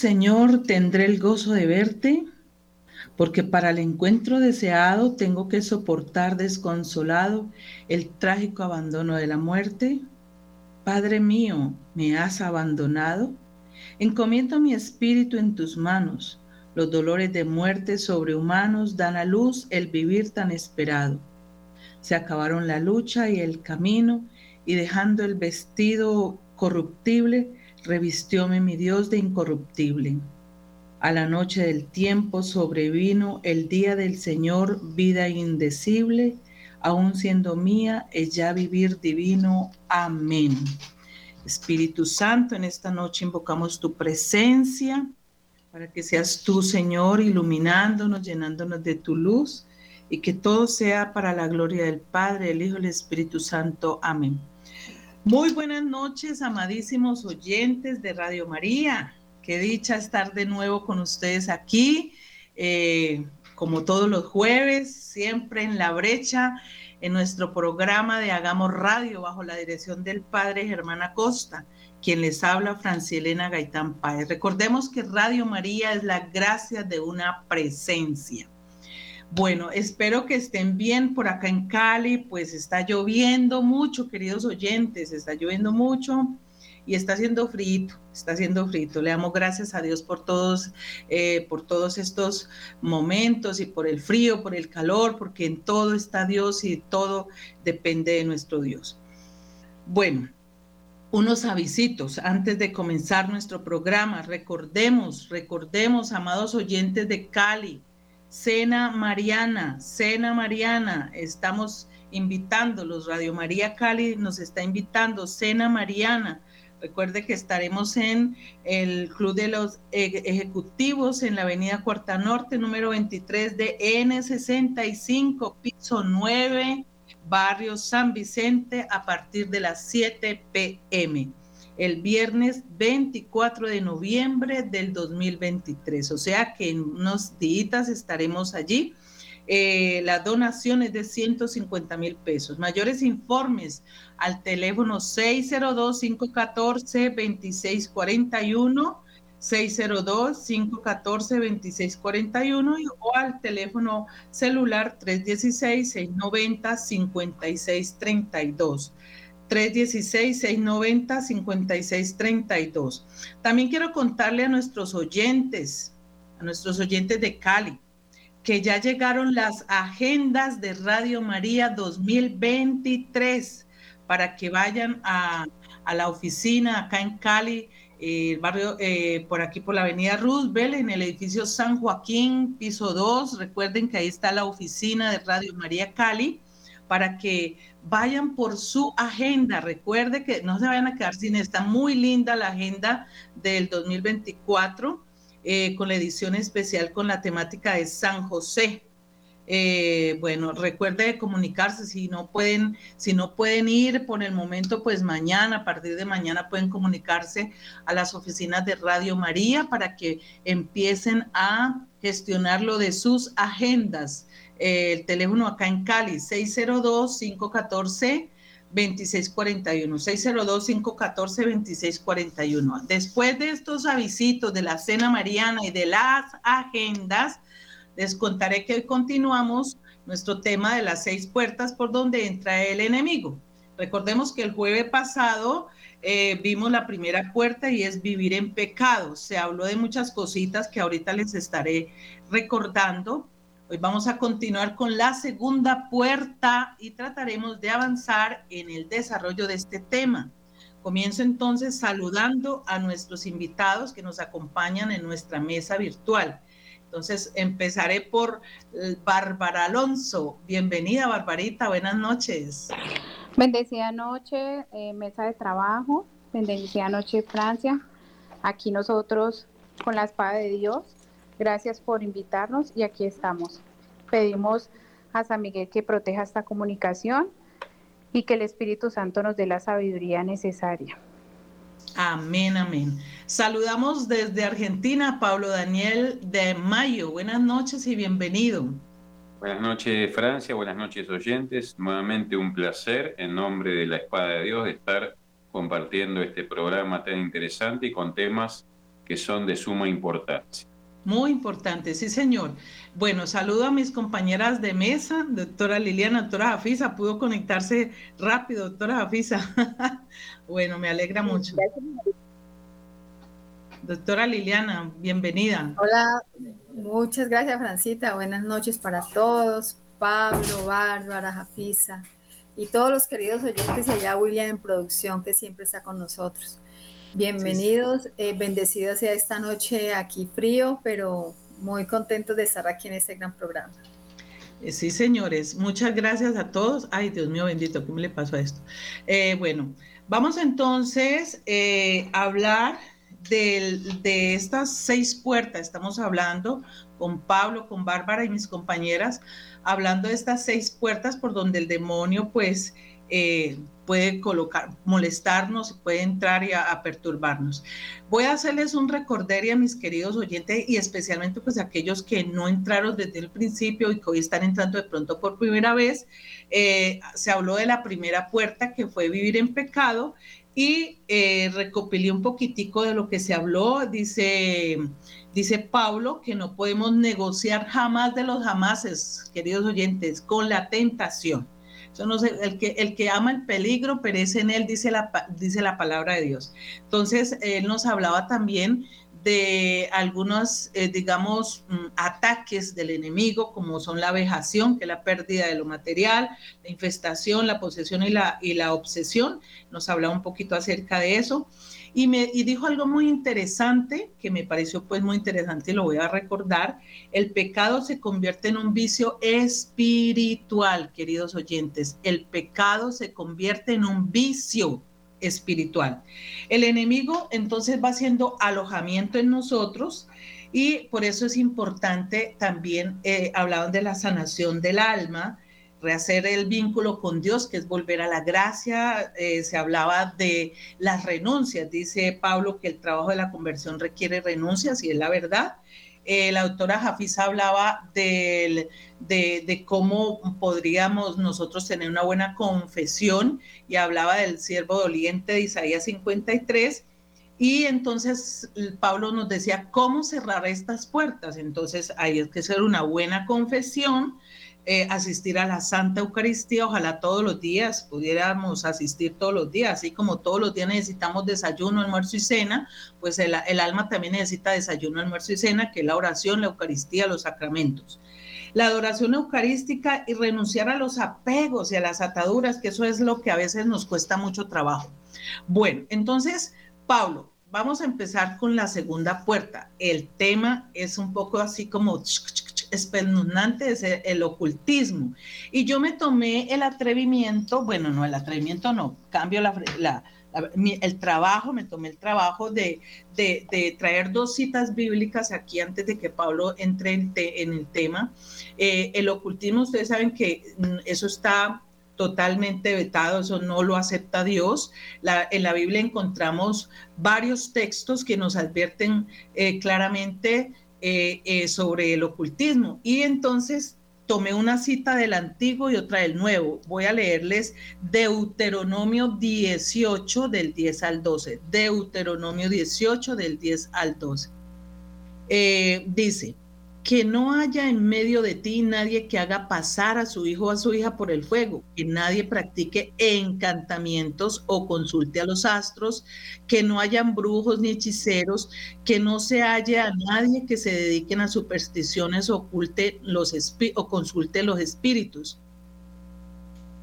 ¿Cuándo, Señor, tendré el gozo de verte? Porque para el encuentro deseado tengo que soportar desconsolado el trágico abandono de la muerte. Padre mío, ¿me has abandonado? Encomiendo mi espíritu en tus manos. Los dolores de muerte sobrehumanos dan a luz el vivir tan esperado. Se acabaron la lucha y el camino, y dejando el vestido corruptible, revistióme mi Dios de incorruptible. A la noche del tiempo sobrevino el día del Señor, vida indecible, aun siendo mía, es ya vivir divino. Amén. Espíritu Santo, en esta noche invocamos tu presencia para que seas tú, Señor, iluminándonos, llenándonos de tu luz y que todo sea para la gloria del Padre, el Hijo y el Espíritu Santo. Amén. Muy buenas noches, amadísimos oyentes de Radio María. Qué dicha estar de nuevo con ustedes aquí, eh, como todos los jueves, siempre en la brecha, en nuestro programa de Hagamos Radio, bajo la dirección del Padre Germán Acosta, quien les habla, Francielena Gaitán Páez. Recordemos que Radio María es la gracia de una presencia. Bueno, espero que estén bien por acá en Cali, pues está lloviendo mucho, queridos oyentes, está lloviendo mucho y está haciendo frito, está haciendo frito. Le damos gracias a Dios por todos, eh, por todos estos momentos y por el frío, por el calor, porque en todo está Dios y todo depende de nuestro Dios. Bueno, unos avisitos antes de comenzar nuestro programa. Recordemos, recordemos, amados oyentes de Cali, Cena Mariana, Cena Mariana, estamos invitándolos, Radio María Cali nos está invitando, Cena Mariana. Recuerde que estaremos en el Club de los Ejecutivos en la Avenida Cuarta Norte, número 23 de N65, piso 9, barrio San Vicente, a partir de las 7 pm el viernes 24 de noviembre del 2023. O sea que en unos días estaremos allí. Eh, la donación es de 150 mil pesos. Mayores informes al teléfono 602-514-2641, 602-514-2641 o al teléfono celular 316-690-5632. 316-690-5632. También quiero contarle a nuestros oyentes, a nuestros oyentes de Cali, que ya llegaron las agendas de Radio María 2023 para que vayan a, la oficina acá en Cali, el barrio eh, por aquí por la avenida Roosevelt, en el edificio San Joaquín, piso 2. Recuerden que ahí está la oficina de Radio María Cali para que vayan por su agenda. Recuerde que no se vayan a quedar sin esta muy linda la agenda del 2024 eh, con la edición especial con la temática de San José. Eh, bueno, recuerde comunicarse si no pueden, si no pueden ir por el momento, pues mañana, a partir de mañana pueden comunicarse a las oficinas de Radio María para que empiecen a gestionar lo de sus agendas el teléfono acá en Cali, 602-514. 2641, 602-514-2641. Después de estos avisitos de la cena mariana y de las agendas, les contaré que hoy continuamos nuestro tema de las seis puertas por donde entra el enemigo. Recordemos que el jueves pasado eh, vimos la primera puerta y es vivir en pecado. Se habló de muchas cositas que ahorita les estaré recordando Hoy vamos a continuar con la segunda puerta y trataremos de avanzar en el desarrollo de este tema. Comienzo entonces saludando a nuestros invitados que nos acompañan en nuestra mesa virtual. Entonces empezaré por eh, Bárbara Alonso. Bienvenida, Barbarita. Buenas noches. Bendecida noche, eh, mesa de trabajo. Bendecida noche, Francia. Aquí nosotros con la espada de Dios Gracias por invitarnos y aquí estamos. Pedimos a San Miguel que proteja esta comunicación y que el Espíritu Santo nos dé la sabiduría necesaria. Amén, amén. Saludamos desde Argentina a Pablo Daniel de Mayo. Buenas noches y bienvenido. Buenas noches, Francia. Buenas noches, oyentes. Nuevamente un placer, en nombre de la Espada de Dios, estar compartiendo este programa tan interesante y con temas que son de suma importancia. Muy importante, sí señor. Bueno, saludo a mis compañeras de mesa, doctora Liliana, doctora Jafisa, pudo conectarse rápido, doctora Jafisa. bueno, me alegra mucho. Doctora Liliana, bienvenida. Hola, muchas gracias Francita, buenas noches para todos, Pablo, Bárbara, Jafisa y todos los queridos oyentes allá William en producción que siempre está con nosotros. Bienvenidos, eh, bendecidos sea esta noche aquí frío, pero muy contentos de estar aquí en este gran programa. Eh, sí, señores, muchas gracias a todos. Ay, Dios mío bendito, ¿cómo le pasó a esto? Eh, bueno, vamos entonces a hablar de estas seis puertas. Estamos hablando con Pablo, con Bárbara y mis compañeras, hablando de estas seis puertas por donde el demonio, pues, eh, puede colocar, molestarnos, puede entrar y a, perturbarnos. Voy a hacerles un recorderio a mis queridos oyentes y especialmente pues a aquellos que no entraron desde el principio y que hoy están entrando de pronto por primera vez. Eh, se habló de la primera puerta que fue vivir en pecado y eh, recopilé un poquitico de lo que se habló. Dice, dice Pablo que no podemos negociar jamás de los jamases, queridos oyentes, con la tentación el, que, el que ama el peligro perece en él, dice la, dice la palabra de Dios. Entonces, él nos hablaba también de algunos, eh, digamos, mm, ataques del enemigo, como son la vejación, que es la pérdida de lo material, la infestación, la posesión y la, y la obsesión. Nos hablaba un poquito acerca de eso. Y, me, y dijo algo muy interesante, que me pareció pues muy interesante y lo voy a recordar. El pecado se convierte en un vicio espiritual, queridos oyentes. El pecado se convierte en un vicio espiritual. El enemigo entonces va haciendo alojamiento en nosotros y por eso es importante también, eh, hablaban de la sanación del alma, rehacer el vínculo con Dios, que es volver a la gracia. Eh, se hablaba de las renuncias. Dice Pablo que el trabajo de la conversión requiere renuncias y es la verdad. Eh, la doctora Jafisa hablaba de, de, cómo podríamos nosotros tener una buena confesión y hablaba del siervo doliente de Isaías 53. Y entonces Pablo nos decía cómo cerrar estas puertas. Entonces hay que hacer una buena confesión, eh, asistir a la Santa Eucaristía, ojalá todos los días pudiéramos asistir todos los días, así como todos los días necesitamos desayuno, almuerzo y cena, pues el, alma también necesita desayuno, almuerzo y cena, que es la oración, la Eucaristía, los sacramentos. La adoración eucarística y renunciar a los apegos y a las ataduras, que eso es lo que a veces nos cuesta mucho trabajo. Bueno, entonces, Pablo, vamos a empezar con la segunda puerta. El tema es un poco así como espeluznante es el, ocultismo. Y yo me tomé el atrevimiento, bueno, no, el atrevimiento no, cambio la, el trabajo, me tomé el trabajo de, de, traer dos citas bíblicas aquí antes de que Pablo entre en, el tema. Eh, el ocultismo, ustedes saben que mm, eso está totalmente vetado, eso no lo acepta Dios. en la Biblia encontramos varios textos que nos advierten eh, claramente eh, eh, sobre el ocultismo. Y entonces tomé una cita del Antiguo y otra del Nuevo. Voy a leerles Deuteronomio 18 del 10 al 12. Deuteronomio 18 del 10 al 12. Eh, dice, que no haya en medio de ti nadie que haga pasar a su hijo o a su hija por el fuego, que nadie practique encantamientos o consulte a los astros, que no hayan brujos ni hechiceros, que no se haya a nadie que se dediquen a supersticiones o, oculte los o consulte los espíritus,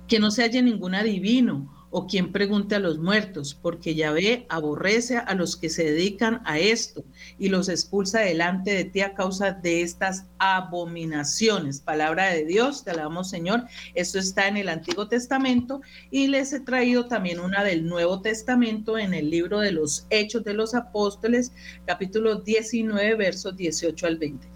que no se haya ningún adivino o quien pregunte a los muertos, porque Yahvé aborrece a los que se dedican a esto y los expulsa delante de ti a causa de estas abominaciones. Palabra de Dios, te alabamos Señor. Esto está en el Antiguo Testamento y les he traído también una del Nuevo Testamento en el libro de los Hechos de los Apóstoles, capítulo 19, versos 18 al 20.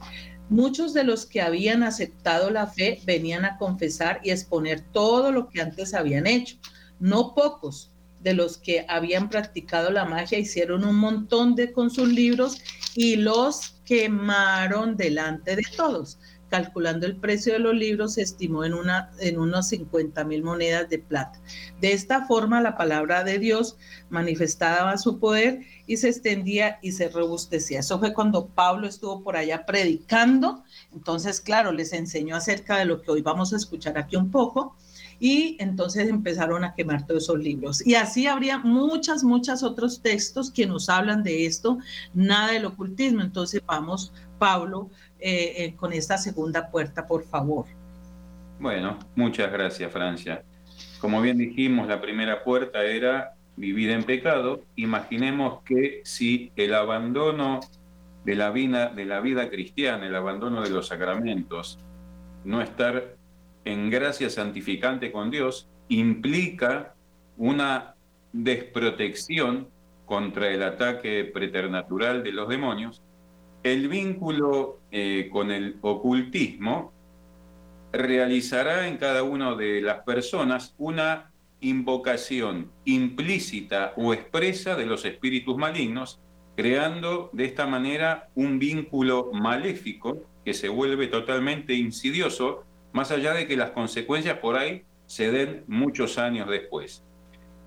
Muchos de los que habían aceptado la fe venían a confesar y exponer todo lo que antes habían hecho no pocos de los que habían practicado la magia hicieron un montón de con sus libros y los quemaron delante de todos. calculando el precio de los libros, se estimó en, una, en unos 50 mil monedas de plata. De esta forma, la palabra de Dios manifestaba su poder y se extendía y se robustecía. Eso fue cuando Pablo estuvo por allá predicando. Entonces, claro, les enseñó acerca de lo que hoy vamos a escuchar aquí un poco y entonces empezaron a quemar todos esos libros. Y así habría muchas, muchas otros textos que nos hablan de esto, nada del ocultismo. Entonces vamos, Pablo, eh, eh, con esta segunda puerta, por favor. Bueno, muchas gracias, Francia. Como bien dijimos, la primera puerta era vivir en pecado. Imaginemos que si el abandono de la vida, de la vida cristiana, el abandono de los sacramentos, no estar en gracia santificante con Dios implica una desprotección contra el ataque preternatural de los demonios, el vínculo eh, con el ocultismo realizará en cada una de las personas una invocación implícita o expresa de los espíritus malignos, creando de esta manera un vínculo maléfico que se vuelve totalmente insidioso más allá de que las consecuencias por ahí se den muchos años después.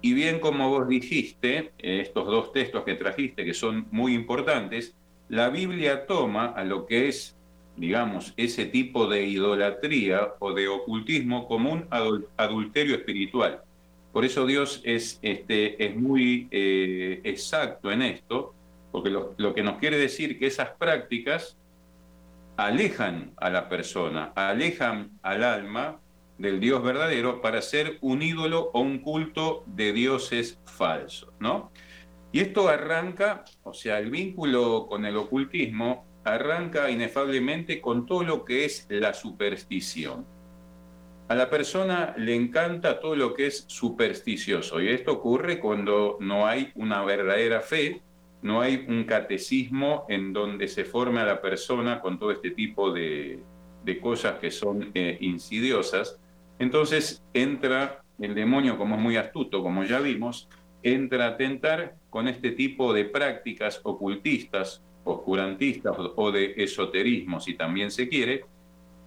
Y bien como vos dijiste, eh, estos dos textos que trajiste, que son muy importantes, la Biblia toma a lo que es, digamos, ese tipo de idolatría o de ocultismo como un adulterio espiritual. Por eso Dios es, este, es muy eh, exacto en esto, porque lo, lo que nos quiere decir que esas prácticas alejan a la persona, alejan al alma del Dios verdadero para ser un ídolo o un culto de dioses falsos, ¿no? Y esto arranca, o sea, el vínculo con el ocultismo arranca inefablemente con todo lo que es la superstición. A la persona le encanta todo lo que es supersticioso y esto ocurre cuando no hay una verdadera fe no hay un catecismo en donde se forme a la persona con todo este tipo de, cosas que son eh, insidiosas. Entonces entra el demonio, como es muy astuto, como ya vimos, entra a tentar con este tipo de prácticas ocultistas, oscurantistas o de esoterismo, si también se quiere,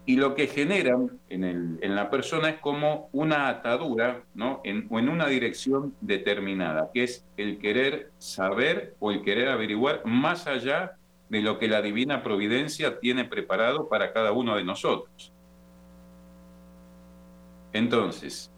y lo que generan en, la persona es como una atadura, ¿no? En, o en una dirección determinada, que es el querer saber o el querer averiguar más allá de lo que la divina providencia tiene preparado para cada uno de nosotros. Entonces,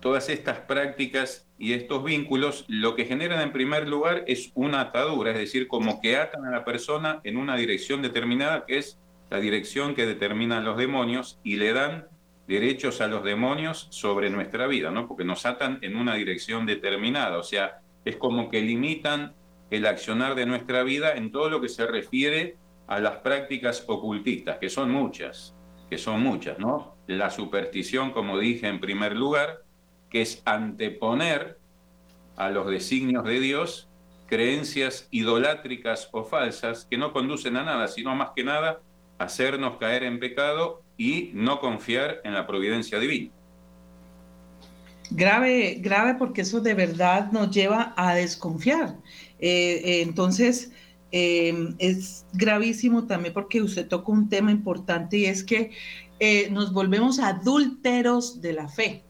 todas estas prácticas y estos vínculos lo que generan en primer lugar es una atadura, es decir, como que atan a la persona en una dirección determinada que es la dirección que determinan los demonios y le dan derechos a los demonios sobre nuestra vida, ¿no? Porque nos atan en una dirección determinada, o sea, es como que limitan el accionar de nuestra vida en todo lo que se refiere a las prácticas ocultistas, que son muchas, que son muchas, ¿no? La superstición, como dije en primer lugar, que es anteponer a los designios de Dios creencias idolátricas o falsas que no conducen a nada, sino más que nada hacernos caer en pecado y no confiar en la providencia divina. Grave, grave porque eso de verdad nos lleva a desconfiar. Eh, eh, entonces, eh, es gravísimo también porque usted toca un tema importante y es que nos volvemos adúlteros de la fe.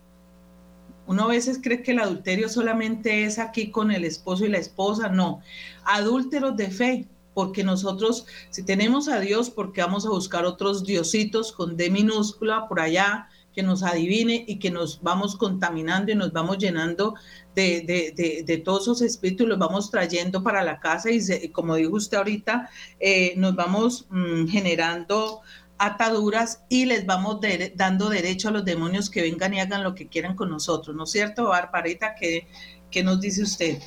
Uno a veces cree que el adulterio solamente es aquí con el esposo y la esposa, no, adúlteros de fe porque nosotros, si tenemos a Dios, porque vamos a buscar otros diositos con D minúscula por allá, que nos adivine y que nos vamos contaminando y nos vamos llenando de, todos esos espíritus, los vamos trayendo para la casa y como dijo usted ahorita, eh, nos vamos mm, generando ataduras y les vamos dando derecho a los demonios que vengan y hagan lo que quieran con nosotros, ¿no es cierto, Barbarita? ¿Qué, qué nos dice usted?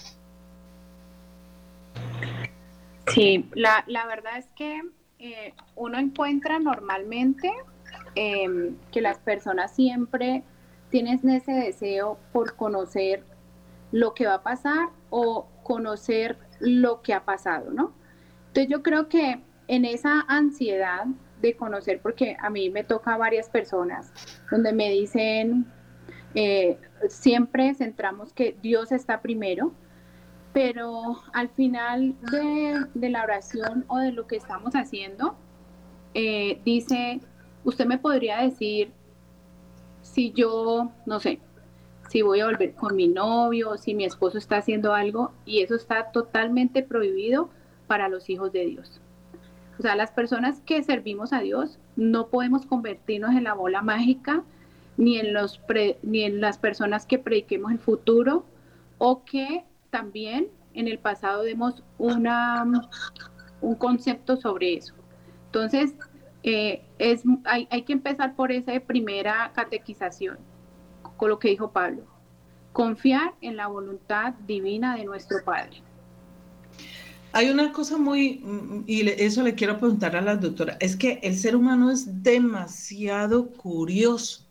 Sí, la, la verdad es que eh, uno encuentra normalmente em, que las personas siempre tienen ese deseo por conocer lo que va a pasar o conocer lo que ha pasado, ¿no? Entonces yo creo que en esa ansiedad de conocer, porque a mí me toca a varias personas donde me dicen, eh, siempre centramos que Dios está primero, pero al final de, la oración o de lo que estamos haciendo, eh, dice, usted me podría decir si yo, no sé, si voy a volver con mi novio, si mi esposo está haciendo algo, y eso está totalmente prohibido para los hijos de Dios. O sea, las personas que servimos a Dios no podemos convertirnos en la bola mágica, ni en, los ni en las personas que prediquemos el futuro, o que también en el pasado demos un concepto sobre eso. Entonces, eh, es, hay, hay que empezar por esa primera catequización, con lo que dijo Pablo. Confiar en la voluntad divina de nuestro Padre. Hay una cosa muy, y eso le quiero preguntar a la doctora, es que el ser humano es demasiado curioso.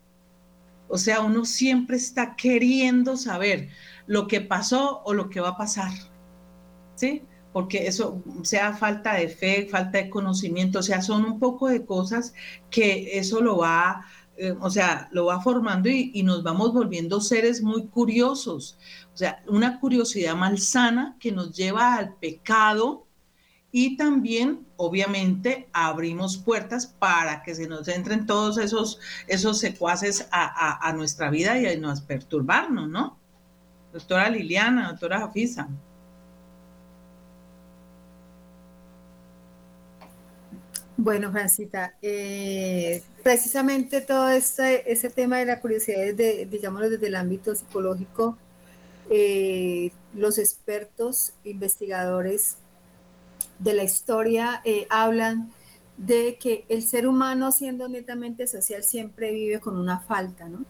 O sea, uno siempre está queriendo saber lo que pasó o lo que va a pasar. ¿Sí? porque eso sea falta de fe, falta de conocimiento, o sea, son un poco de cosas que eso lo va, eh, o sea, lo va formando y, nos vamos volviendo seres muy curiosos, o sea, una curiosidad malsana que nos lleva al pecado y también, obviamente, abrimos puertas para que se nos entren todos esos, esos secuaces a, a, a nuestra vida y a nos perturbarnos, ¿no? Doctora Liliana, doctora Jafisa. Bueno, Francita, eh, precisamente todo este, ese tema de la curiosidad, desde, digámoslo desde el ámbito psicológico, eh, los expertos, investigadores de la historia eh, hablan de que el ser humano, siendo netamente social, siempre vive con una falta, ¿no?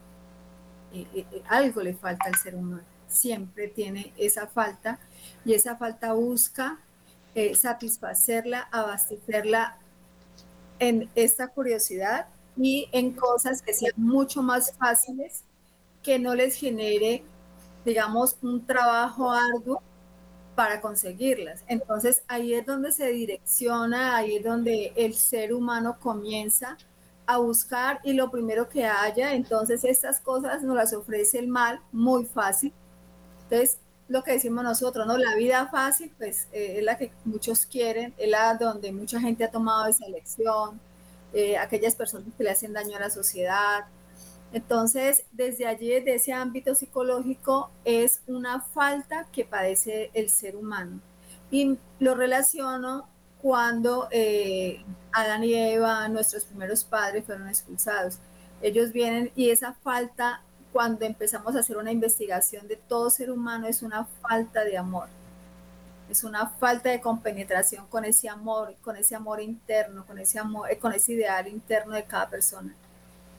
algo le falta al ser humano, siempre tiene esa falta y esa falta busca satisfacerla, abastecerla en esta curiosidad y en cosas que sean mucho más fáciles, que no les genere, digamos, un trabajo arduo para conseguirlas. Entonces ahí es donde se direcciona, ahí es donde el ser humano comienza a buscar y lo primero que haya, entonces estas cosas nos las ofrece el mal muy fácil. Entonces lo que decimos nosotros, ¿no? La vida fácil, pues eh, es la que muchos quieren, es la donde mucha gente ha tomado esa elección, eh, aquellas personas que le hacen daño a la sociedad. Entonces, desde allí, desde ese ámbito psicológico, es una falta que padece el ser humano. Y lo relaciono cuando eh, Adán y Eva, nuestros primeros padres, fueron expulsados. Ellos vienen y esa falta cuando empezamos a hacer una investigación de todo ser humano es una falta de amor. Es una falta de compenetración con ese amor, con ese amor interno, con ese amor, eh, con ese ideal interno de cada persona.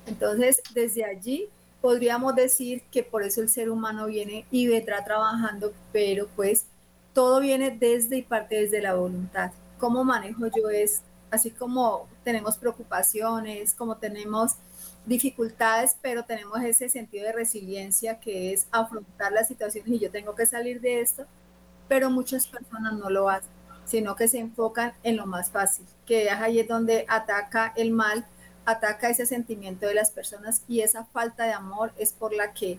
Entonces, desde allí podríamos decir que por eso el ser humano viene y vendrá trabajando, pero pues todo viene desde y parte desde la voluntad. ¿Cómo manejo yo es así como tenemos preocupaciones, como tenemos dificultades, pero tenemos ese sentido de resiliencia que es afrontar las situaciones y yo tengo que salir de esto, pero muchas personas no lo hacen, sino que se enfocan en lo más fácil, que ahí es donde ataca el mal, ataca ese sentimiento de las personas y esa falta de amor es por la que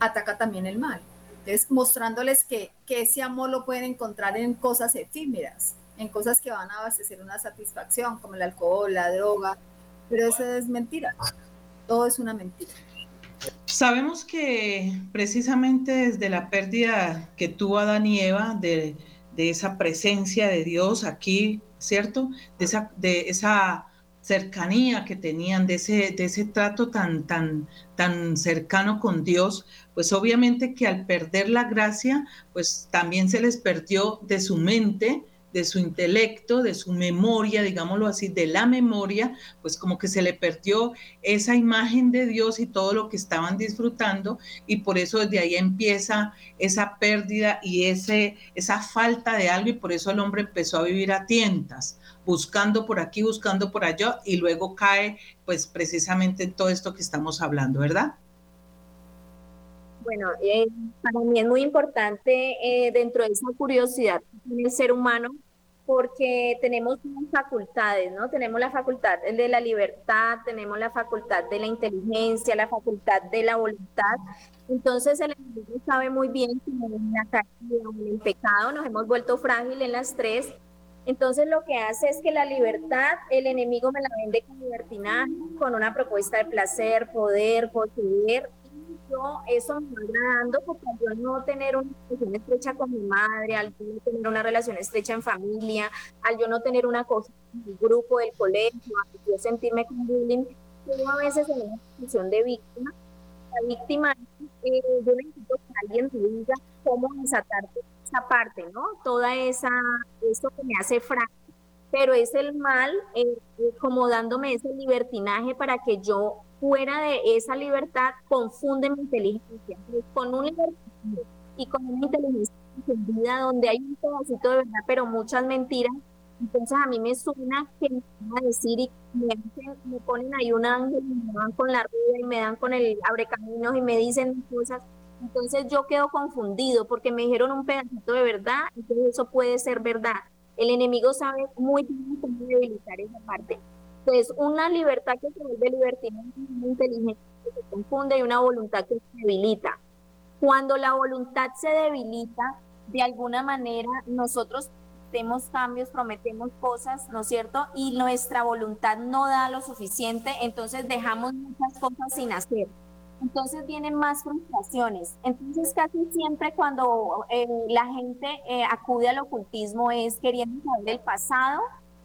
ataca también el mal. Entonces, mostrándoles que, que ese amor lo pueden encontrar en cosas efímeras, en cosas que van a abastecer una satisfacción, como el alcohol, la droga, pero eso es mentira. Todo es una mentira. Sabemos que precisamente desde la pérdida que tuvo Adán y Eva de, esa presencia de Dios aquí, ¿cierto? De esa, de esa cercanía que tenían, de ese, de ese trato tan, tan, tan cercano con Dios, pues obviamente que al perder la gracia, pues también se les perdió de su mente de su intelecto, de su memoria, digámoslo así, de la memoria, pues como que se le perdió esa imagen de Dios y todo lo que estaban disfrutando y por eso desde ahí empieza esa pérdida y ese, esa falta de algo y por eso el hombre empezó a vivir a tientas, buscando por aquí, buscando por allá y luego cae pues precisamente en todo esto que estamos hablando, ¿verdad? Bueno, eh, para mí es muy importante eh, dentro de esa curiosidad que tiene el ser humano porque tenemos facultades, ¿no? Tenemos la facultad de la libertad, tenemos la facultad de la inteligencia, la facultad de la voluntad. Entonces el enemigo sabe muy bien que en la caída en el pecado nos hemos vuelto frágiles en las tres Entonces lo que hace es que la libertad, el enemigo me la vende con libertinaje, con una propuesta de placer, poder, poseer. Yo eso me va dando porque al yo no tener una relación estrecha con mi madre, al yo no tener una relación estrecha en familia, al yo no tener una cosa en el grupo del colegio, al yo sentirme con bullying, yo a veces en una posición de víctima. La víctima, eh, yo necesito que alguien me diga cómo desatarte esa parte, ¿no? Toda esa, eso que me hace frágil, pero es el mal eh, eh, como dándome ese libertinaje para que yo fuera de esa libertad confunde mi inteligencia. con un libertinaje y con una inteligencia confundida donde hay un pedacito de verdad, pero muchas mentiras, entonces a mí me suena que me van a decir y me, me ponen ahí un ángel y me dan con la rueda y me dan con el abrecaminos y me dicen cosas entonces yo quedo confundido porque me dijeron un pedacito de verdad, entonces eso puede ser verdad. El enemigo sabe muy bien cómo debilitar esa parte. Entonces, una libertad que se vuelve libertina una inteligencia que se confunde y una voluntad que se debilita. Cuando la voluntad se debilita, de alguna manera nosotros hacemos cambios, prometemos cosas, ¿no es cierto? Y nuestra voluntad no da lo suficiente, entonces dejamos muchas cosas sin hacer entonces vienen más frustraciones. Entonces casi siempre cuando eh, la gente eh, acude al ocultismo es queriendo saber el pasado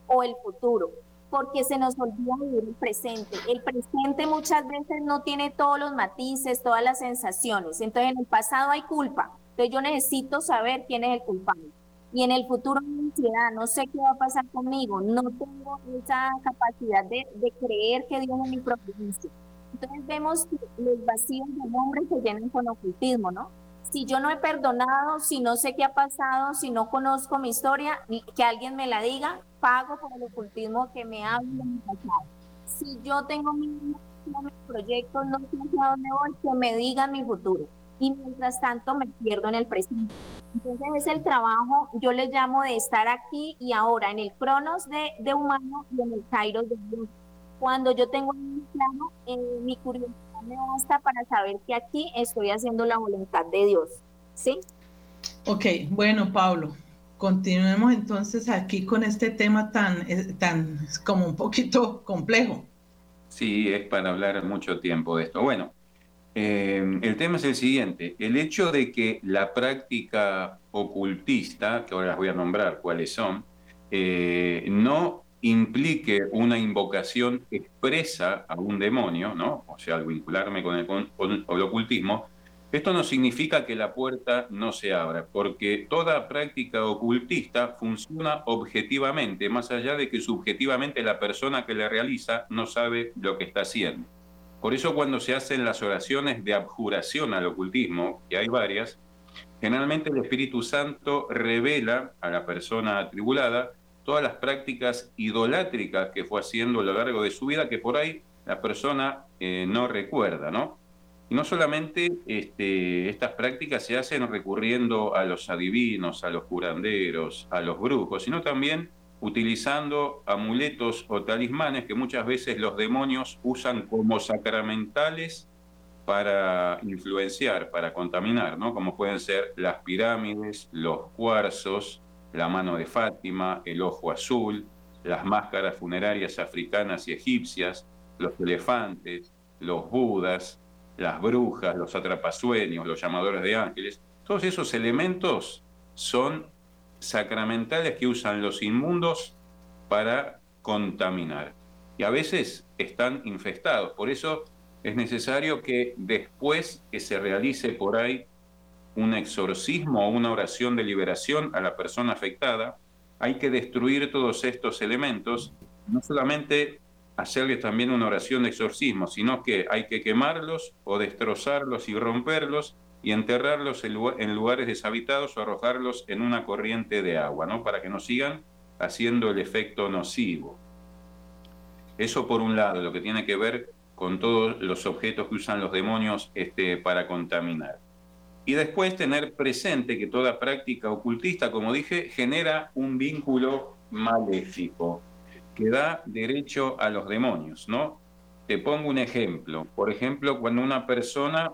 o el futuro, porque se nos olvida vivir el presente. El presente muchas veces no tiene todos los matices, todas las sensaciones. Entonces en el pasado hay culpa. Entonces yo necesito saber quién es el culpable. Y en el futuro hay ansiedad, no sé qué va a pasar conmigo, no tengo esa capacidad de, de creer que Dios es mi providencia. Entonces vemos que los vacíos del hombre se llenan con ocultismo, ¿no? Si yo no he perdonado, si no sé qué ha pasado, si no conozco mi historia, que alguien me la diga, pago por el ocultismo que me mi pasado. Si yo tengo mis, proyectos, no sé a dónde voy, que me digan mi futuro. Y mientras tanto me pierdo en el presente. Entonces es el trabajo, yo le llamo de estar aquí y ahora, en el cronos de, de humano y en el kairos de Dios cuando yo tengo un plano, eh, mi curiosidad me basta para saber que aquí estoy haciendo la voluntad de Dios. ¿Sí? Ok, bueno, Pablo, continuemos entonces aquí con este tema tan, eh, tan como un poquito complejo. Sí, es para hablar mucho tiempo de esto. Bueno, eh, el tema es el siguiente, el hecho de que la práctica ocultista, que ahora las voy a nombrar cuáles son, no implique una invocación expresa a un demonio, ¿no? o sea, al vincularme con el, ocultismo, esto no significa que la puerta no se abra, porque toda práctica ocultista funciona objetivamente, más allá de que subjetivamente la persona que la realiza no sabe lo que está haciendo. Por eso cuando se hacen las oraciones de abjuración al ocultismo, que hay varias, generalmente el Espíritu Santo revela a la persona atribulada todas las prácticas idolátricas que fue haciendo a lo largo de su vida, que por ahí la persona eh, no recuerda, ¿no? Y no solamente este, estas prácticas se hacen recurriendo a los adivinos, a los curanderos, a los brujos, sino también utilizando amuletos o talismanes que muchas veces los demonios usan como sacramentales para influenciar, para contaminar, ¿no? Como pueden ser las pirámides, los cuarzos, la mano de Fátima, el ojo azul, las máscaras funerarias africanas y egipcias, los elefantes, los budas, las brujas, los atrapasueños, los llamadores de ángeles, todos esos elementos son sacramentales que usan los inmundos para contaminar. Y a veces están infestados. Por eso es necesario que después que se realice por ahí un exorcismo o una oración de liberación a la persona afectada, hay que destruir todos estos elementos, no solamente hacerles también una oración de exorcismo, sino que hay que quemarlos o destrozarlos y romperlos y enterrarlos en lugares deshabitados o arrojarlos en una corriente de agua, ¿no? Para que no sigan haciendo el efecto nocivo. Eso por un lado, lo que tiene que ver con todos los objetos que usan los demonios este, para contaminar. Y después tener presente que toda práctica ocultista, como dije, genera un vínculo maléfico que da derecho a los demonios, ¿no? Te pongo un ejemplo. Por ejemplo, cuando una persona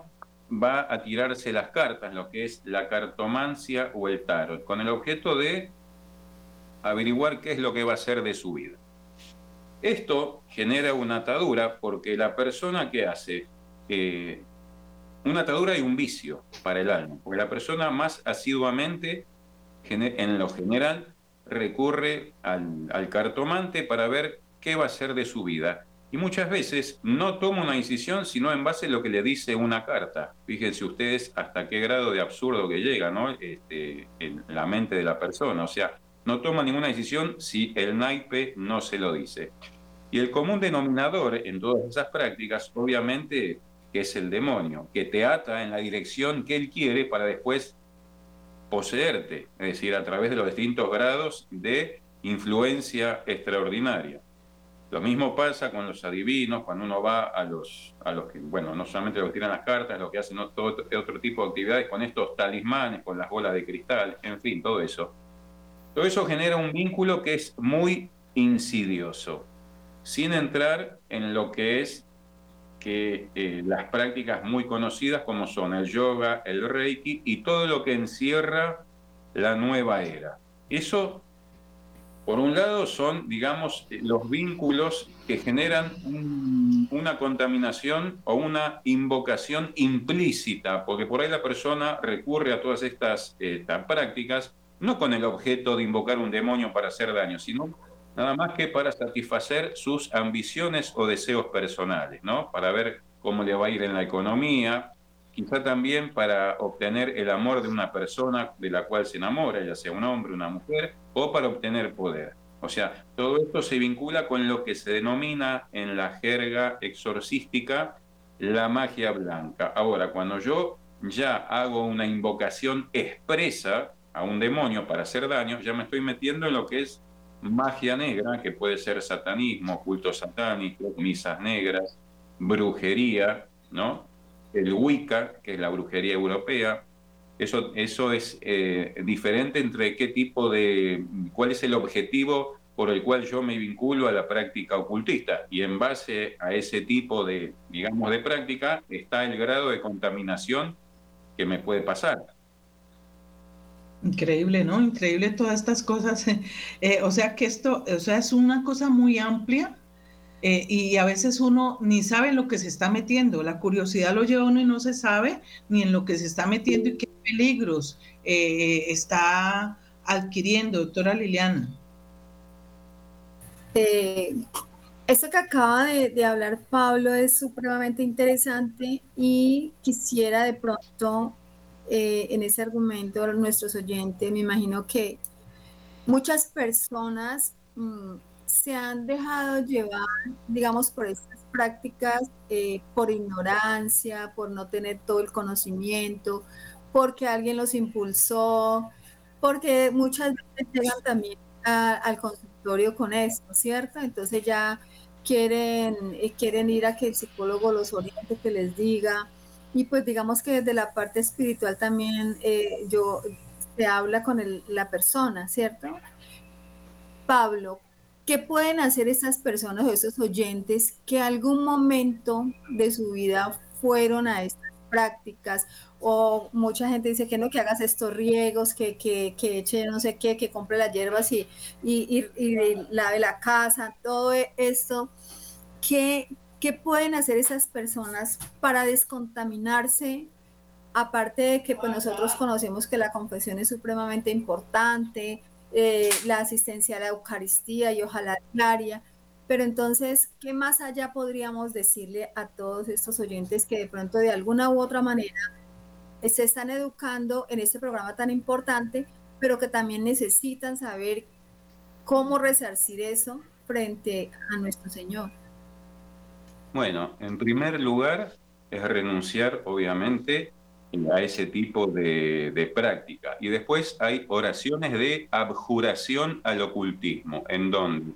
va a tirarse las cartas, lo que es la cartomancia o el tarot, con el objeto de averiguar qué es lo que va a ser de su vida. Esto genera una atadura porque la persona que hace eh, una atadura y un vicio para el alma, porque la persona más asiduamente, en lo general, recurre al, cartomante para ver qué va a ser de su vida. Y muchas veces no toma una decisión sino en base a lo que le dice una carta. Fíjense ustedes hasta qué grado de absurdo que llega ¿no? Este, en la mente de la persona. O sea, no toma ninguna decisión si el naipe no se lo dice. Y el común denominador en todas esas prácticas, obviamente, es el demonio, que te ata en la dirección que él quiere para después poseerte, es decir, a través de los distintos grados de influencia extraordinaria. Lo mismo pasa con los adivinos, cuando uno va a los, a los que, bueno, no solamente los que tiran las cartas, lo que hacen todo otro tipo de actividades con estos talismanes, con las bolas de cristal, en fin, todo eso. Todo eso genera un vínculo que es muy insidioso, sin entrar en lo que es que eh, las prácticas muy conocidas como son el yoga, el reiki y todo lo que encierra la nueva era. Eso, por un lado, son, digamos, los vínculos que generan una contaminación o una invocación implícita, porque por ahí la persona recurre a todas estas prácticas no con el objeto de invocar un demonio para hacer daño, sino nada más que para satisfacer sus ambiciones o deseos personales, ¿no? Para ver cómo le va a ir en la economía, quizá también para obtener el amor de una persona de la cual se enamora, ya sea un hombre, una mujer, o para obtener poder. O sea, todo esto se vincula con lo que se denomina en la jerga exorcística la magia blanca. Ahora, cuando yo ya hago una invocación expresa, a un demonio para hacer daño, ya me estoy metiendo en lo que es magia negra, que puede ser satanismo, culto satánico, misas negras, brujería, ¿no? El Wicca, que es la brujería europea. Eso, eso es eh, diferente entre qué tipo de, cuál es el objetivo por el cual yo me vinculo a la práctica ocultista. Y en base a ese tipo de, digamos, de práctica está el grado de contaminación que me puede pasar. Increíble, ¿no? Increíble todas estas cosas. Eh, o sea que esto, o sea, es una cosa muy amplia eh, y a veces uno ni sabe en lo que se está metiendo. La curiosidad lo lleva uno y no se sabe ni en lo que se está metiendo y qué peligros eh, está adquiriendo, doctora Liliana. esto que acaba de hablar Pablo es supremamente interesante y quisiera de pronto eh, en ese argumento nuestros oyentes, me imagino que muchas personas mm, se han dejado llevar, digamos, por estas prácticas, eh, por ignorancia, por no tener todo el conocimiento, porque alguien los impulsó, porque muchas veces llegan también al consultorio con esto, ¿cierto? Entonces ya quieren, eh, quieren ir a que el psicólogo los oriente, que les diga, y pues digamos que desde la parte espiritual también eh, yo se habla con la persona, ¿cierto? Pablo, ¿qué pueden hacer estas personas o estos oyentes que algún momento de su vida fueron a estas prácticas? O mucha gente dice que no, que hagas estos riegos, que, que, que eche no sé qué, que compre las hierbas y, y, y, y lave la casa, todo esto. ¿Qué, ¿Qué pueden hacer esas personas para descontaminarse? Aparte de que pues, nosotros conocemos que la confesión es supremamente importante, eh, la asistencia a la Eucaristía y ojalá diaria, pero entonces, ¿qué más allá podríamos decirle a todos estos oyentes que de pronto de alguna u otra manera se están educando en este programa tan importante, pero que también necesitan saber cómo resarcir eso frente a nuestro Señor? Bueno, en primer lugar es renunciar, obviamente, a ese tipo de, práctica. Y después hay oraciones de abjuración al ocultismo, en donde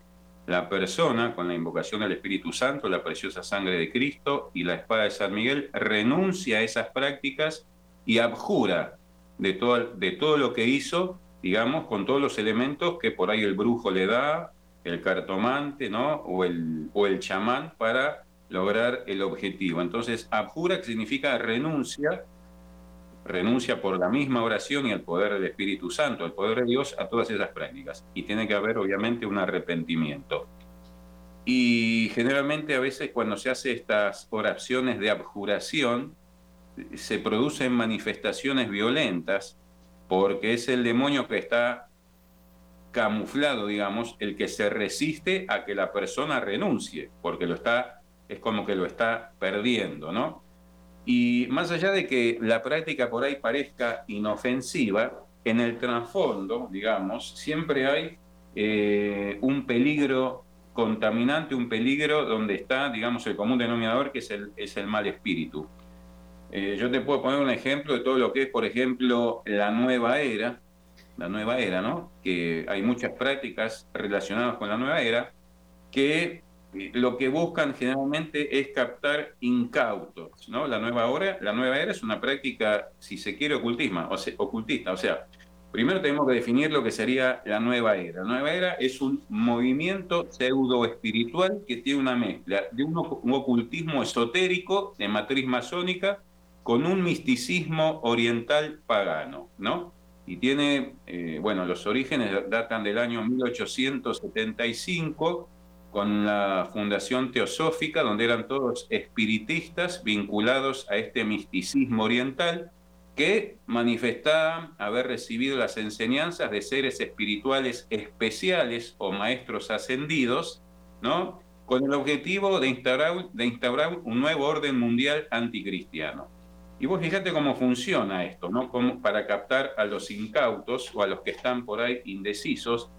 la persona, con la invocación del Espíritu Santo, la preciosa sangre de Cristo y la espada de San Miguel, renuncia a esas prácticas y abjura de todo, de todo lo que hizo, digamos, con todos los elementos que por ahí el brujo le da, el cartomante, ¿no? O el, o el chamán para lograr el objetivo. Entonces, abjura, significa renuncia, renuncia por la misma oración y el poder del Espíritu Santo, el poder de Dios a todas esas prácticas. Y tiene que haber obviamente un arrepentimiento. Y generalmente a veces cuando se hace estas oraciones de abjuración, se producen manifestaciones violentas porque es el demonio que está camuflado, digamos, el que se resiste a que la persona renuncie, porque lo está, es como que lo está perdiendo, ¿no? Y más allá de que la práctica por ahí parezca inofensiva, en el trasfondo, digamos, siempre hay eh, un peligro contaminante, un peligro donde está, digamos, el común denominador, que es el, es el mal espíritu. Eh, yo te puedo poner un ejemplo de todo lo que es, por ejemplo, la nueva era, la nueva era, ¿no? Que hay muchas prácticas relacionadas con la nueva era que lo que buscan generalmente es captar incautos, ¿no? La nueva era, la nueva era es una práctica, si se quiere, ocultismo, o sea, ocultista, o sea, primero tenemos que definir lo que sería la nueva era. La nueva era es un movimiento pseudo espiritual que tiene una mezcla de un ocultismo esotérico de matriz masónica con un misticismo oriental pagano, ¿no? Y tiene, eh, bueno, los orígenes datan del año 1875 con la Fundación Teosófica, donde eran todos espiritistas vinculados a este misticismo oriental, que manifestaban haber recibido las enseñanzas de seres espirituales especiales o maestros ascendidos, ¿no? con el objetivo de instaurar, de instaurar un nuevo orden mundial anticristiano. Y vos fíjate cómo funciona esto, ¿no? Como para captar a los incautos o a los que están por ahí indecisos,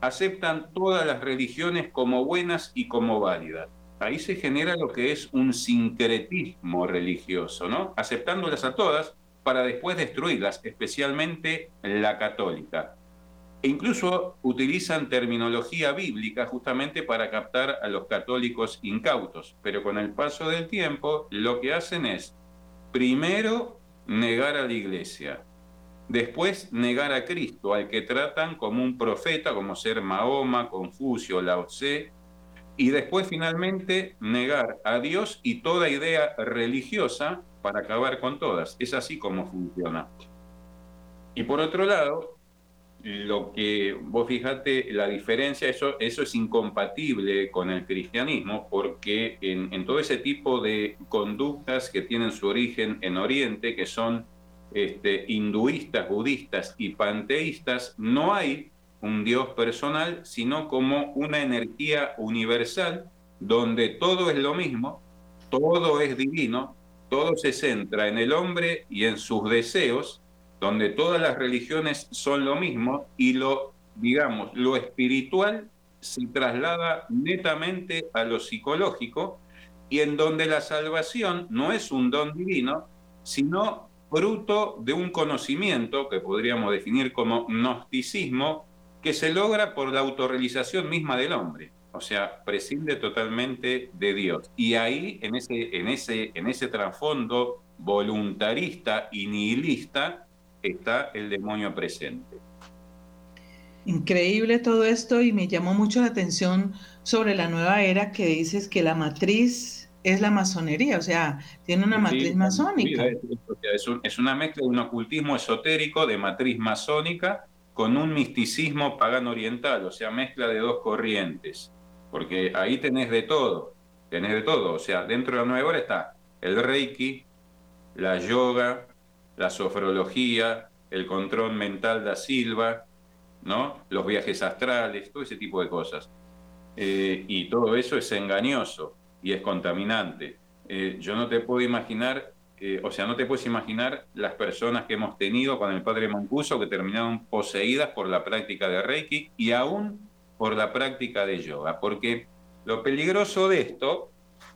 aceptan todas las religiones como buenas y como válidas. Ahí se genera lo que es un sincretismo religioso, ¿no? Aceptándolas a todas para después destruirlas, especialmente la católica. E incluso utilizan terminología bíblica justamente para captar a los católicos incautos, pero con el paso del tiempo lo que hacen es primero negar a la iglesia, después negar a Cristo, al que tratan como un profeta, como ser Mahoma, Confucio, Lao Tse, y después finalmente negar a Dios y toda idea religiosa para acabar con todas. Es así como funciona. Y por otro lado, lo que vos fijate, la diferencia, eso, eso es incompatible con el cristianismo, porque en, todo ese tipo de conductas que tienen su origen en Oriente, que son este, hinduistas, budistas y panteístas, no hay un Dios personal, sino como una energía universal donde todo es lo mismo, todo es divino, todo se centra en el hombre y en sus deseos, donde todas las religiones son lo mismo y lo, digamos, lo espiritual se traslada netamente a lo psicológico y en donde la salvación no es un don divino, sino fruto de un conocimiento que podríamos definir como gnosticismo que se logra por la autorrealización misma del hombre. O sea, prescinde totalmente de Dios. Y ahí, en ese, en ese, en ese trasfondo voluntarista y nihilista, está el demonio presente. Increíble todo esto y me llamó mucho la atención sobre la nueva era que dices que la matriz es la masonería, o sea, tiene una matriz masónica. es, una mezcla de un ocultismo esotérico de matriz masónica con un misticismo pagano oriental, o sea, mezcla de dos corrientes, porque ahí tenés de todo, tenés de todo, o sea, dentro de la nueva está el reiki, la yoga, la sofrología, el control mental da Silva, ¿no? los viajes astrales, todo ese tipo de cosas. Eh, y todo eso es engañoso y es contaminante. Eh, yo no te puedo imaginar, eh, o sea, no te puedes imaginar las personas que hemos tenido con el padre Mancuso que terminaron poseídas por la práctica de Reiki y aún por la práctica de yoga, porque lo peligroso de esto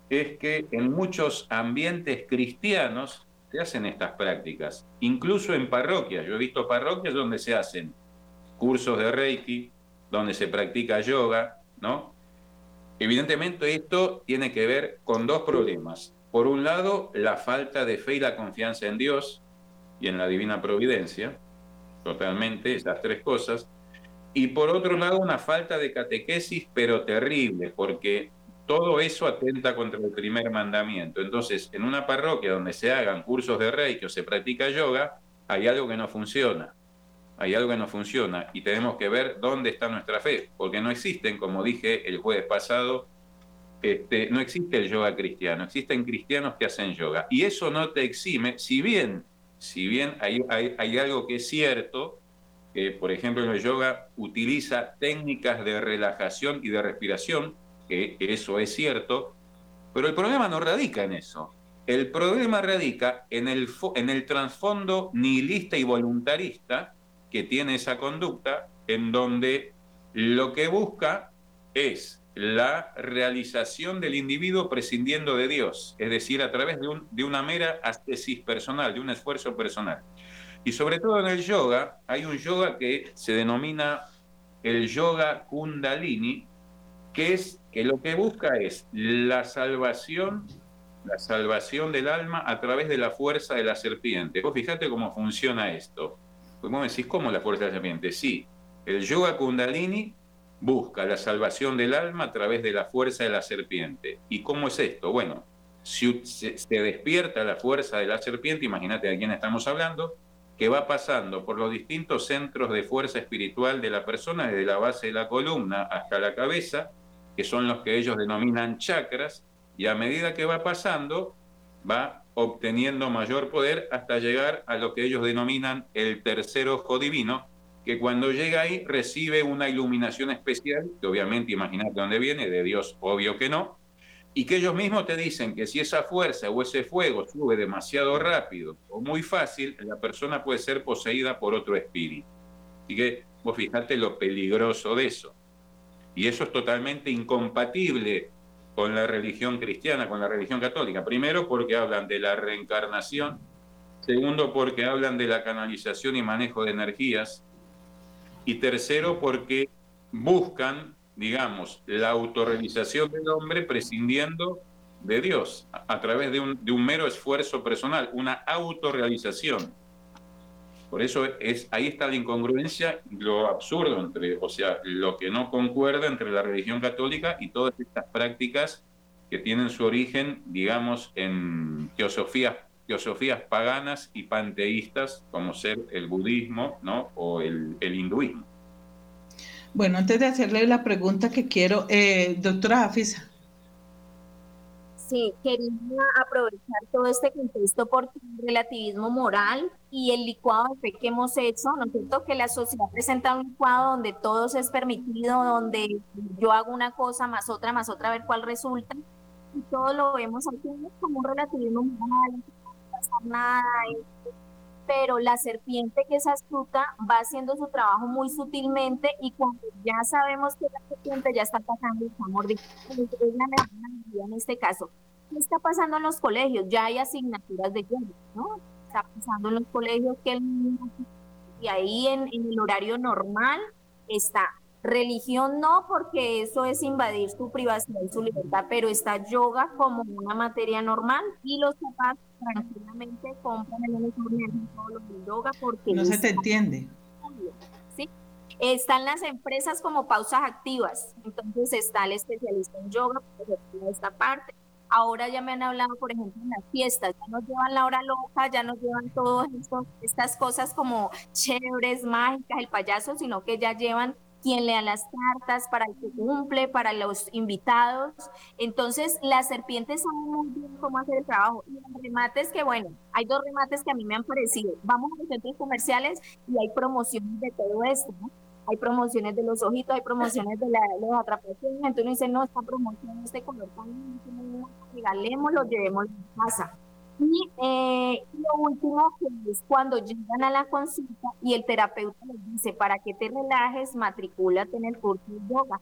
es que en muchos ambientes cristianos se hacen estas prácticas, incluso en parroquias. Yo he visto parroquias donde se hacen cursos de Reiki, donde se practica yoga, ¿no? Evidentemente esto tiene que ver con dos problemas. Por un lado, la falta de fe y la confianza en Dios y en la divina providencia, totalmente esas tres cosas. Y por otro lado, una falta de catequesis, pero terrible, porque todo eso atenta contra el primer mandamiento. Entonces, en una parroquia donde se hagan cursos de reiki o se practica yoga, hay algo que no funciona. Hay algo que no funciona y tenemos que ver dónde está nuestra fe, porque no existen, como dije el jueves pasado, este, no existe el yoga cristiano, existen cristianos que hacen yoga. Y eso no te exime, si bien, si bien hay, hay algo que es cierto, que por ejemplo el yoga utiliza técnicas de relajación y de respiración, que eso es cierto, pero el problema no radica en eso. El problema radica en el, en el trasfondo nihilista y voluntarista que tiene esa conducta, en donde lo que busca es la realización del individuo prescindiendo de Dios, es decir, a través de, un, de una mera ascesis personal, de un esfuerzo personal. Y sobre todo en el yoga, hay un yoga que se denomina el yoga kundalini, que es que lo que busca es la salvación, la salvación del alma a través de la fuerza de la serpiente. Vos fíjate cómo funciona esto. ¿Cómo decís cómo la fuerza de la serpiente? Sí, el yoga kundalini busca la salvación del alma a través de la fuerza de la serpiente. ¿Y cómo es esto? Bueno, si se, despierta la fuerza de la serpiente, imagínate de quién estamos hablando, que va pasando por los distintos centros de fuerza espiritual de la persona, desde la base de la columna hasta la cabeza, que son los que ellos denominan chakras, y a medida que va pasando, va obteniendo mayor poder hasta llegar a lo que ellos denominan el tercer ojo divino, que cuando llega ahí recibe una iluminación especial, que obviamente imagínate dónde viene, de Dios obvio que no, y que ellos mismos te dicen que si esa fuerza o ese fuego sube demasiado rápido o muy fácil, la persona puede ser poseída por otro espíritu. Así que vos fijate lo peligroso de eso. Y eso es totalmente incompatible con la religión cristiana, con la religión católica. Primero porque hablan de la reencarnación, segundo porque hablan de la canalización y manejo de energías, y tercero porque buscan, digamos, la autorrealización del hombre prescindiendo de Dios a, través de un, de un mero esfuerzo personal, una autorrealización. Por eso es, ahí está la incongruencia, lo absurdo entre, o sea, lo que no concuerda entre la religión católica y todas estas prácticas que tienen su origen, digamos, en teosofías, teosofías paganas y panteístas, como ser el budismo ¿no? o el, hinduismo. Bueno, antes de hacerle la pregunta que quiero, eh, doctora Afisa, Sí, quería aprovechar todo este contexto por el relativismo moral y el licuado de fe que hemos hecho, ¿no es cierto? Que la sociedad presenta un licuado donde todo es permitido, donde yo hago una cosa más otra, más otra, a ver cuál resulta, y todo lo vemos aquí como un relativismo moral, no pasa nada, pero la serpiente que es astuta va haciendo su trabajo muy sutilmente y cuando ya sabemos que la serpiente ya está pasando, está mordiendo, es la en este caso. ¿Qué está pasando en los colegios? Ya hay asignaturas de yoga, ¿no? Está pasando en los colegios que el y ahí en, en el horario normal está Religión no, porque eso es invadir su privacidad y su libertad, pero está yoga como una materia normal y los papás tranquilamente compran el uniforme de yoga porque... No se te entiende. ¿sí? Están las empresas como pausas activas, entonces está el especialista en yoga, por esta parte. Ahora ya me han hablado, por ejemplo, en las fiestas, ya nos llevan la hora loca, ya nos llevan todas estas cosas como chéveres, mágicas, el payaso, sino que ya llevan quien lea las cartas, para el que cumple, para los invitados. Entonces, las serpientes saben muy bien cómo hacer el trabajo. Y los remates que, bueno, hay dos remates que a mí me han parecido. Vamos a los centros comerciales y hay promociones de todo esto, ¿no? Hay promociones de los ojitos, hay promociones de, la, los atrapaciones. Entonces uno dice, no, esta promoción, este color tan regalémoslo, llevémoslo a casa. Y eh, lo último que es cuando llegan a la consulta y el terapeuta les dice, para que te relajes, matricúlate en el curso de yoga.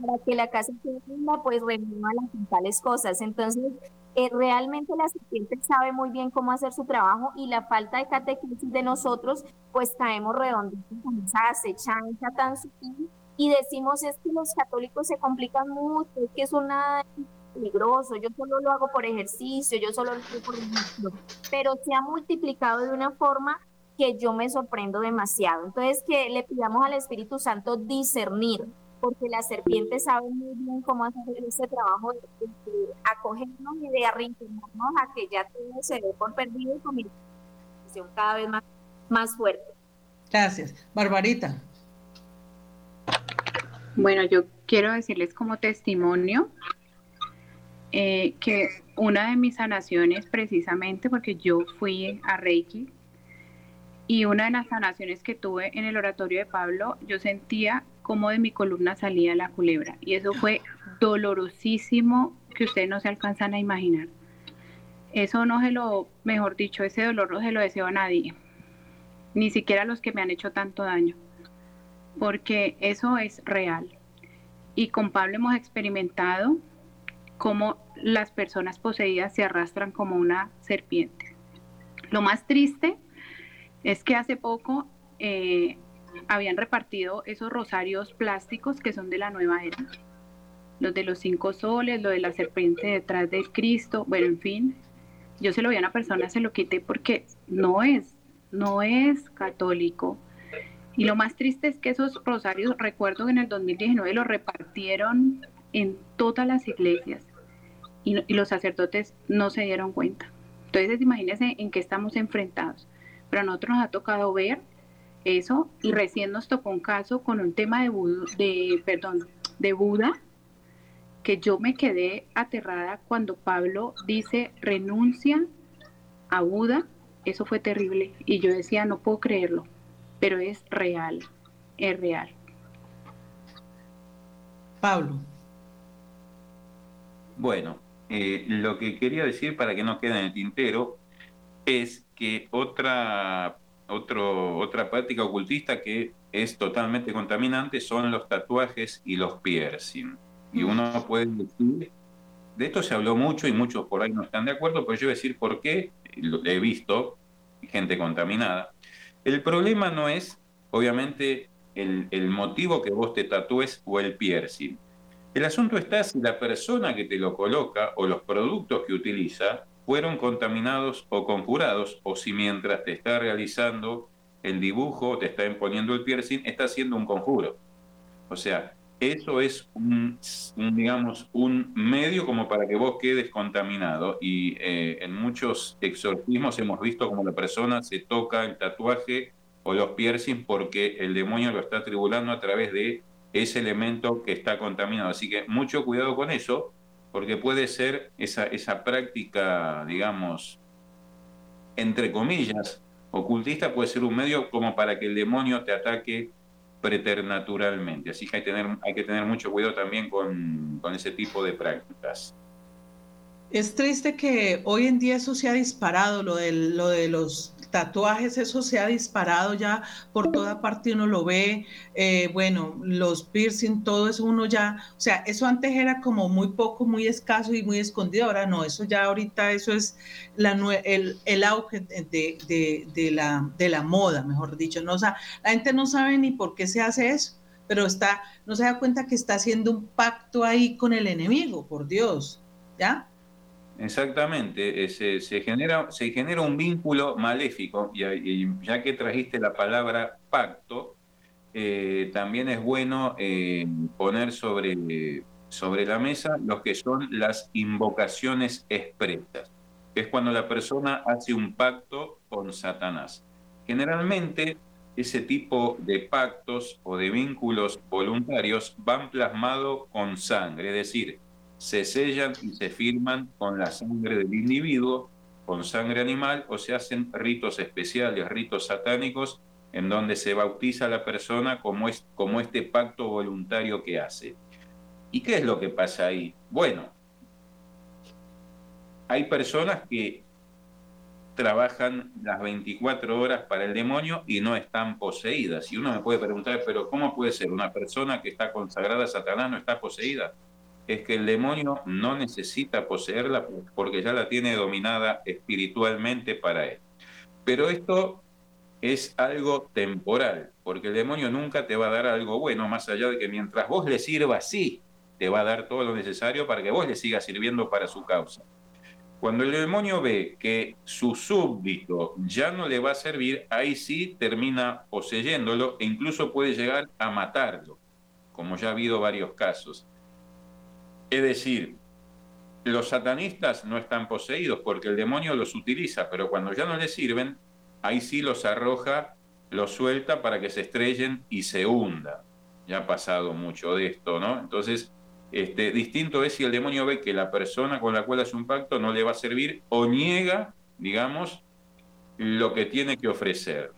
Para que la casa se pues reúna las principales cosas. Entonces, eh, realmente la serpiente sabe muy bien cómo hacer su trabajo y la falta de catequesis de nosotros, pues caemos redonditos con esa acechanza tan sutil y decimos es que los católicos se complican mucho, es que es una peligroso, yo solo lo hago por ejercicio, yo solo lo hago por ejemplo, pero se ha multiplicado de una forma que yo me sorprendo demasiado. Entonces, que le pidamos al Espíritu Santo discernir, porque la serpiente sabe muy bien cómo hacer ese trabajo de, acogernos y de arrinconarnos a que ya todo se ve por perdido y comienza cada vez más, más fuerte. Gracias. Barbarita. Bueno, yo quiero decirles como testimonio eh, que una de mis sanaciones precisamente porque yo fui a Reiki y una de las sanaciones que tuve en el oratorio de Pablo, yo sentía como de mi columna salía la culebra y eso fue dolorosísimo que ustedes no se alcanzan a imaginar. Eso no se lo, mejor dicho, ese dolor no se lo deseo a nadie, ni siquiera a los que me han hecho tanto daño, porque eso es real. Y con Pablo hemos experimentado cómo las personas poseídas se arrastran como una serpiente. Lo más triste es que hace poco eh, habían repartido esos rosarios plásticos que son de la nueva era. Los de los cinco soles, lo de la serpiente detrás de Cristo, bueno, en fin. Yo se lo vi a una persona, se lo quité porque no es, no es católico. Y lo más triste es que esos rosarios, recuerdo que en el 2019 los repartieron en todas las iglesias y, los sacerdotes no se dieron cuenta. Entonces imagínense en qué estamos enfrentados. Pero a nosotros nos ha tocado ver eso y recién nos tocó un caso con un tema de, de, perdón, de Buda que yo me quedé aterrada cuando Pablo dice renuncia a Buda, eso fue terrible y yo decía no puedo creerlo, pero es real, es real. Pablo. Bueno, eh, lo que quería decir para que no quede en el tintero es que otra, otro, otra práctica ocultista que es totalmente contaminante son los tatuajes y los piercing. Y uno puede decir, de esto se habló mucho y muchos por ahí no están de acuerdo, pero yo voy a decir por qué, he visto gente contaminada. El problema no es, obviamente, el, el motivo que vos te tatúes o el piercing. El asunto está si la persona que te lo coloca o los productos que utiliza fueron contaminados o conjurados, o si mientras te está realizando el dibujo, te está imponiendo el piercing, está haciendo un conjuro. O sea, eso es un, digamos, un medio como para que vos quedes contaminado. Y eh, en muchos exorcismos hemos visto como la persona se toca el tatuaje o los piercing porque el demonio lo está tribulando a través de ese elemento que está contaminado. Así que mucho cuidado con eso, porque puede ser esa, esa práctica, digamos, entre comillas, ocultista, puede ser un medio como para que el demonio te ataque preternaturalmente. Así que hay, tener, hay que tener mucho cuidado también con, con ese tipo de prácticas. Es triste que hoy en día eso se ha disparado, lo de, lo de los tatuajes, eso se ha disparado ya por toda parte, uno lo ve, eh, bueno, los piercing, todo eso uno ya, o sea, eso antes era como muy poco, muy escaso y muy escondido, ahora no, eso ya ahorita, eso es la, el, el auge de, la, de la moda, mejor dicho, no, o sea, la gente no sabe ni por qué se hace eso, pero está, no se da cuenta que está haciendo un pacto ahí con el enemigo, por Dios, ¿ya? Exactamente, eh, se, genera, un vínculo maléfico y, ya que trajiste la palabra pacto, eh, también es bueno eh, poner sobre, sobre la mesa lo que son las invocaciones expresas, es cuando la persona hace un pacto con Satanás. Generalmente ese tipo de pactos o de vínculos voluntarios van plasmados con sangre, es decir, se sellan y se firman con la sangre del individuo, con sangre animal, o se hacen ritos especiales, ritos satánicos, en donde se bautiza a la persona como, es, como este pacto voluntario que hace. ¿Y qué es lo que pasa ahí? Bueno, hay personas que trabajan las 24 horas para el demonio y no están poseídas. Y uno me puede preguntar, pero ¿cómo puede ser una persona que está consagrada a Satanás no está poseída? Es que el demonio no necesita poseerla porque ya la tiene dominada espiritualmente para él. Pero esto es algo temporal, porque el demonio nunca te va a dar algo bueno, más allá de que mientras vos le sirvas, sí, te va a dar todo lo necesario para que vos le sigas sirviendo para su causa. Cuando el demonio ve que su súbdito ya no le va a servir, ahí sí termina poseyéndolo e incluso puede llegar a matarlo. como ya ha habido varios casos. Es decir, los satanistas no están poseídos porque el demonio los utiliza, pero cuando ya no les sirven, ahí sí los arroja, los suelta para que se estrellen y se hunda. Ya ha pasado mucho de esto, ¿no? Entonces, este, distinto es si el demonio ve que la persona con la cual hace un pacto no le va a servir o niega, digamos, lo que tiene que ofrecer.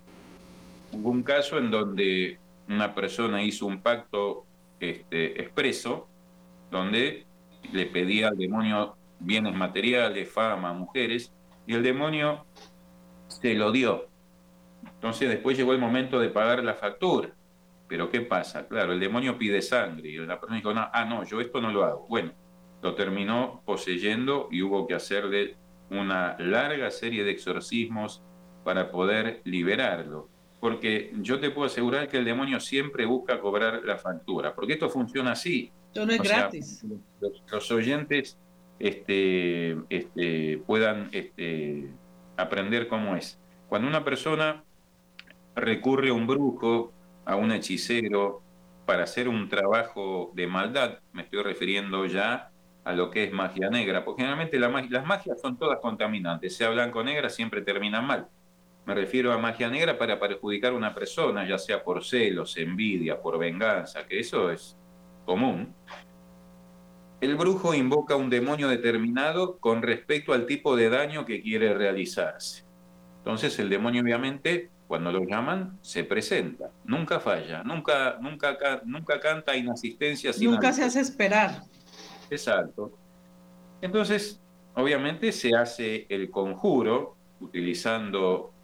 Hubo un caso en donde una persona hizo un pacto este, expreso, donde le pedía al demonio bienes materiales, fama, mujeres, y el demonio se lo dio. Entonces después llegó el momento de pagar la factura. Pero ¿qué pasa? Claro, el demonio pide sangre y la persona dijo, no, ah, no, yo esto no lo hago. Bueno, lo terminó poseyendo y hubo que hacerle una larga serie de exorcismos para poder liberarlo. Porque yo te puedo asegurar que el demonio siempre busca cobrar la factura, porque esto funciona así. Esto no es gratis. los, oyentes este, este, puedan este, aprender cómo es. Cuando una persona recurre a un brujo, a un hechicero, para hacer un trabajo de maldad, me estoy refiriendo ya a lo que es magia negra, porque generalmente las magias son todas contaminantes, sea blanco o negra, siempre terminan mal. Me refiero a magia negra para perjudicar a una persona, ya sea por celos, envidia, por venganza, que eso es común. El brujo invoca un demonio determinado con respecto al tipo de daño que quiere realizarse. Entonces el demonio obviamente cuando lo llaman se presenta, nunca falla, nunca nunca nunca canta inasistencia nunca se hace esperar. Exacto. Entonces, obviamente se hace el conjuro utilizando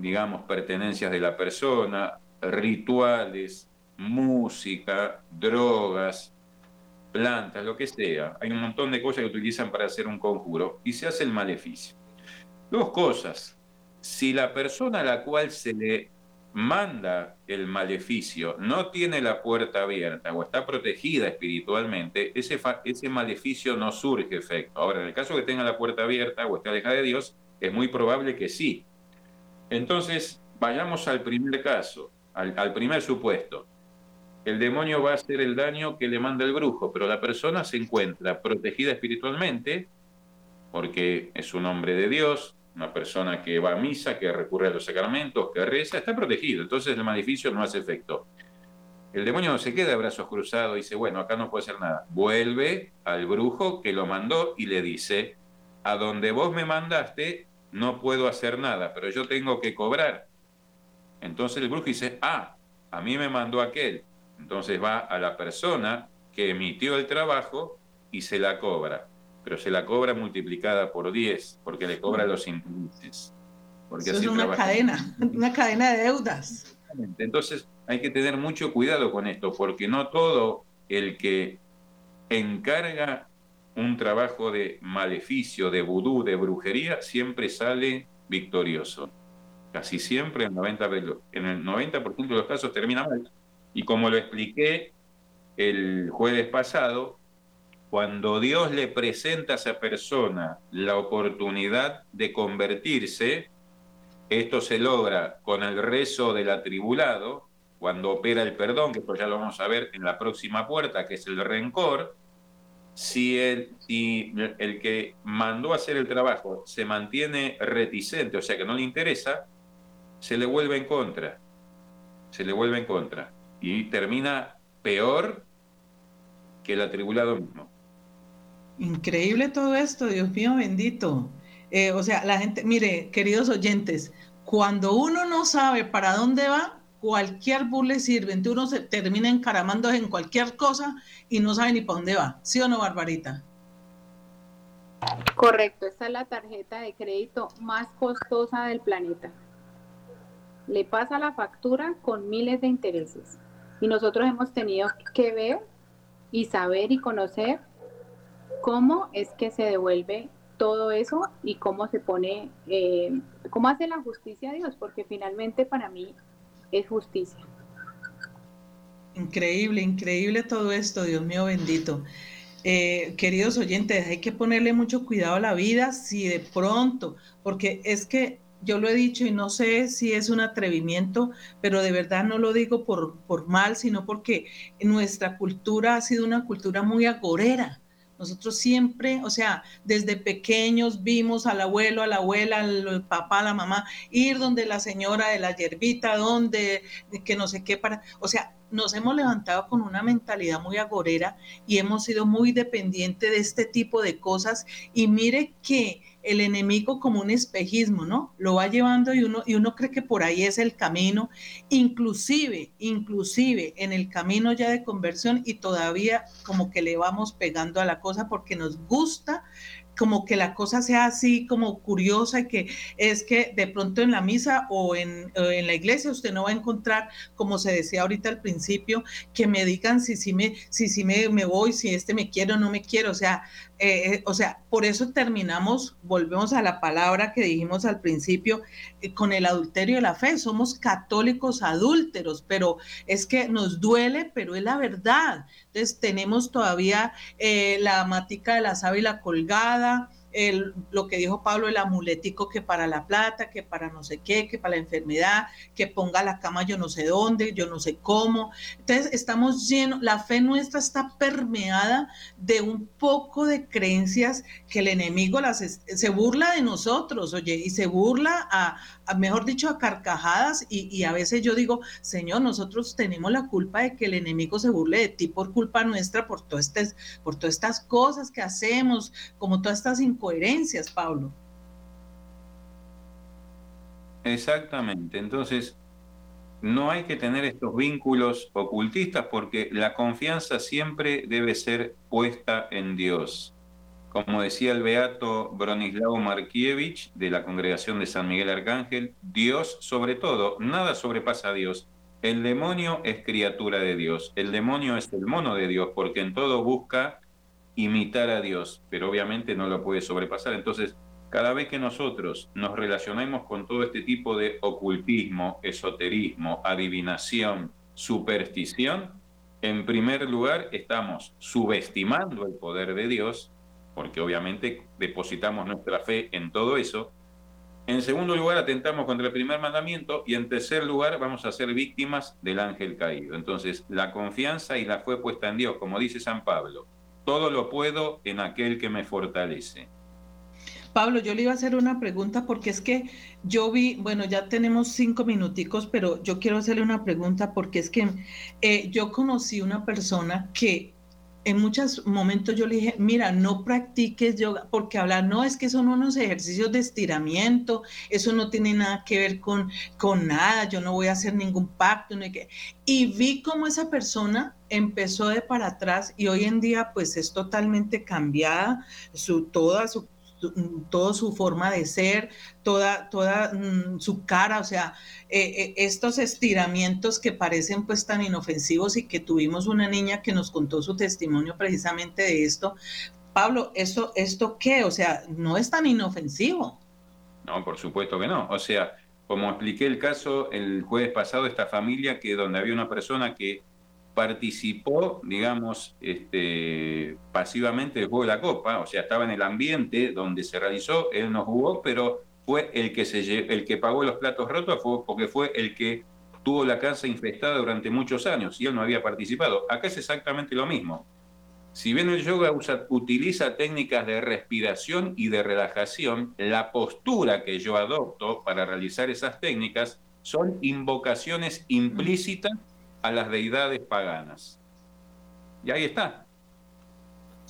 digamos, pertenencias de la persona, rituales, música, drogas, plantas, lo que sea. Hay un montón de cosas que utilizan para hacer un conjuro y se hace el maleficio. Dos cosas. Si la persona a la cual se le manda el maleficio no tiene la puerta abierta o está protegida espiritualmente, ese, ese maleficio no surge efecto. Ahora, en el caso que tenga la puerta abierta o esté alejada de Dios, es muy probable que sí, entonces, vayamos al primer caso, al, primer supuesto. El demonio va a hacer el daño que le manda el brujo, pero la persona se encuentra protegida espiritualmente porque es un hombre de Dios, una persona que va a misa, que recurre a los sacramentos, que reza, está protegido. Entonces el maleficio no hace efecto. El demonio no se queda de brazos cruzados y dice, bueno, acá no puede hacer nada. Vuelve al brujo que lo mandó y le dice, a donde vos me mandaste, no puedo hacer nada, pero yo tengo que cobrar. Entonces el brujo dice, ah, a mí me mandó aquel. Entonces va a la persona que emitió el trabajo y se la cobra. Pero se la cobra multiplicada por 10, porque le cobra los intereses. Porque Eso es una cadena, una cadena de deudas. Entonces hay que tener mucho cuidado con esto, porque no todo el que encarga un trabajo de maleficio, de vudú, de brujería, siempre sale victorioso. Casi siempre en, 90, en el 90% de los casos termina mal. Y como lo expliqué el jueves pasado, cuando Dios le presenta a esa persona la oportunidad de convertirse, esto se logra con el rezo del atribulado, cuando opera el perdón, que esto ya lo vamos a ver en la próxima puerta, que es el rencor, si el, el que mandó a hacer el trabajo se mantiene reticente, o sea que no le interesa, se le vuelve en contra. Se le vuelve en contra. Y termina peor que el atribulado mismo. Increíble todo esto, Dios mío bendito. Eh, o sea, la gente, mire, queridos oyentes, cuando uno no sabe para dónde va, cualquier bus le sirve, entonces uno se termina encaramando en cualquier cosa y no sabe ni para dónde va. ¿Sí o no, Barbarita? Correcto, esta es la tarjeta de crédito más costosa del planeta. Le pasa la factura con miles de intereses. Y nosotros hemos tenido que ver y saber y conocer cómo es que se devuelve todo eso y cómo se pone, eh, cómo hace la justicia a Dios, porque finalmente para mí es justicia. Increíble, increíble todo esto, Dios mío bendito. Eh, queridos oyentes, hay que ponerle mucho cuidado a la vida si de pronto, porque es que yo lo he dicho y no sé si es un atrevimiento, pero de verdad no lo digo por, por mal, sino porque nuestra cultura ha sido una cultura muy agorera. Nosotros siempre, o sea, desde pequeños vimos al abuelo, a la abuela, al papá, a la mamá, ir donde la señora de la yerbita, donde, que no sé qué, para, o sea, nos hemos levantado con una mentalidad muy agorera y hemos sido muy dependientes de este tipo de cosas. Y mire que el enemigo como un espejismo, ¿no? Lo va llevando y uno, y uno cree que por ahí es el camino, inclusive, inclusive en el camino ya de conversión y todavía como que le vamos pegando a la cosa porque nos gusta como que la cosa sea así como curiosa y que es que de pronto en la misa o en, en, la iglesia usted no va a encontrar, como se decía ahorita al principio, que me digan si, si, me, si, si me, me voy, si este me quiere o no me quiere. O sea, eh, eh, o sea, por eso terminamos, volvemos a la palabra que dijimos al principio, eh, con el adulterio de la fe. Somos católicos adúlteros, pero es que nos duele, pero es la verdad. Entonces tenemos todavía la matica de la sábila colgada, lo que dijo Pablo, el amuletico que para la plata, que para no sé qué, que para la enfermedad, que ponga la cama yo no sé dónde, yo no sé cómo. Entonces estamos llenos, la fe nuestra está permeada de un poco de creencias que el enemigo las se burla de nosotros, oye, y se burla a, mejor dicho, a carcajadas y, a veces yo digo, Señor, nosotros tenemos la culpa de que el enemigo se burle de ti por culpa nuestra, por, este, por todas estas cosas que hacemos, como todas estas Pablo. Exactamente, entonces no hay que tener estos vínculos ocultistas porque la confianza siempre debe ser puesta en Dios. Como decía el beato Bronislao Markiewicz de la Congregación de San Miguel Arcángel, Dios sobre todo, nada sobrepasa a Dios. El demonio es criatura de Dios, el demonio es el mono de Dios, porque en todo busca imitar a Dios, pero obviamente no lo puede sobrepasar. Entonces, cada vez que nosotros nos relacionemos con todo este tipo de ocultismo, esoterismo, adivinación, superstición, en primer lugar estamos subestimando el poder de Dios porque obviamente depositamos nuestra fe en todo eso. En segundo lugar, atentamos contra el primer mandamiento y en tercer lugar, vamos a ser víctimas del ángel caído. Entonces, la confianza y la fe puesta en Dios, como dice San Pablo, todo lo puedo en aquel que me fortalece. Pablo, yo le iba a hacer una pregunta porque es que yo vi, bueno, ya tenemos cinco minuticos, pero yo quiero hacerle una pregunta porque es que eh, yo conocí una persona que en muchos momentos yo le dije, mira, no practiques yoga, porque hablar, no, es que son unos ejercicios de estiramiento, eso no tiene nada que ver con, con nada, yo no voy a hacer ningún pacto. Y vi cómo esa persona empezó de para atrás y hoy en día pues es totalmente cambiada, su, toda su su forma de ser, toda, toda mm, su cara, o sea, eh, eh, estos estiramientos que parecen pues tan inofensivos y que tuvimos una niña que nos contó su testimonio precisamente de esto. Pablo, ¿esto, esto qué? O sea, no es tan inofensivo. No, por supuesto que no. O sea, como expliqué el caso el jueves pasado, esta familia que donde había una persona que participó, digamos, este, pasivamente del juego de la Copa, o sea, estaba en el ambiente donde se realizó, él no jugó, pero fue el que, se, el que pagó los platos rotos fue, porque fue el que tuvo la casa infestada durante muchos años y él no había participado. Acá es exactamente lo mismo. Si bien el yoga utiliza técnicas de respiración y de relajación, la postura que yo adopto para realizar esas técnicas son invocaciones implícitas a las deidades paganas. Y ahí está.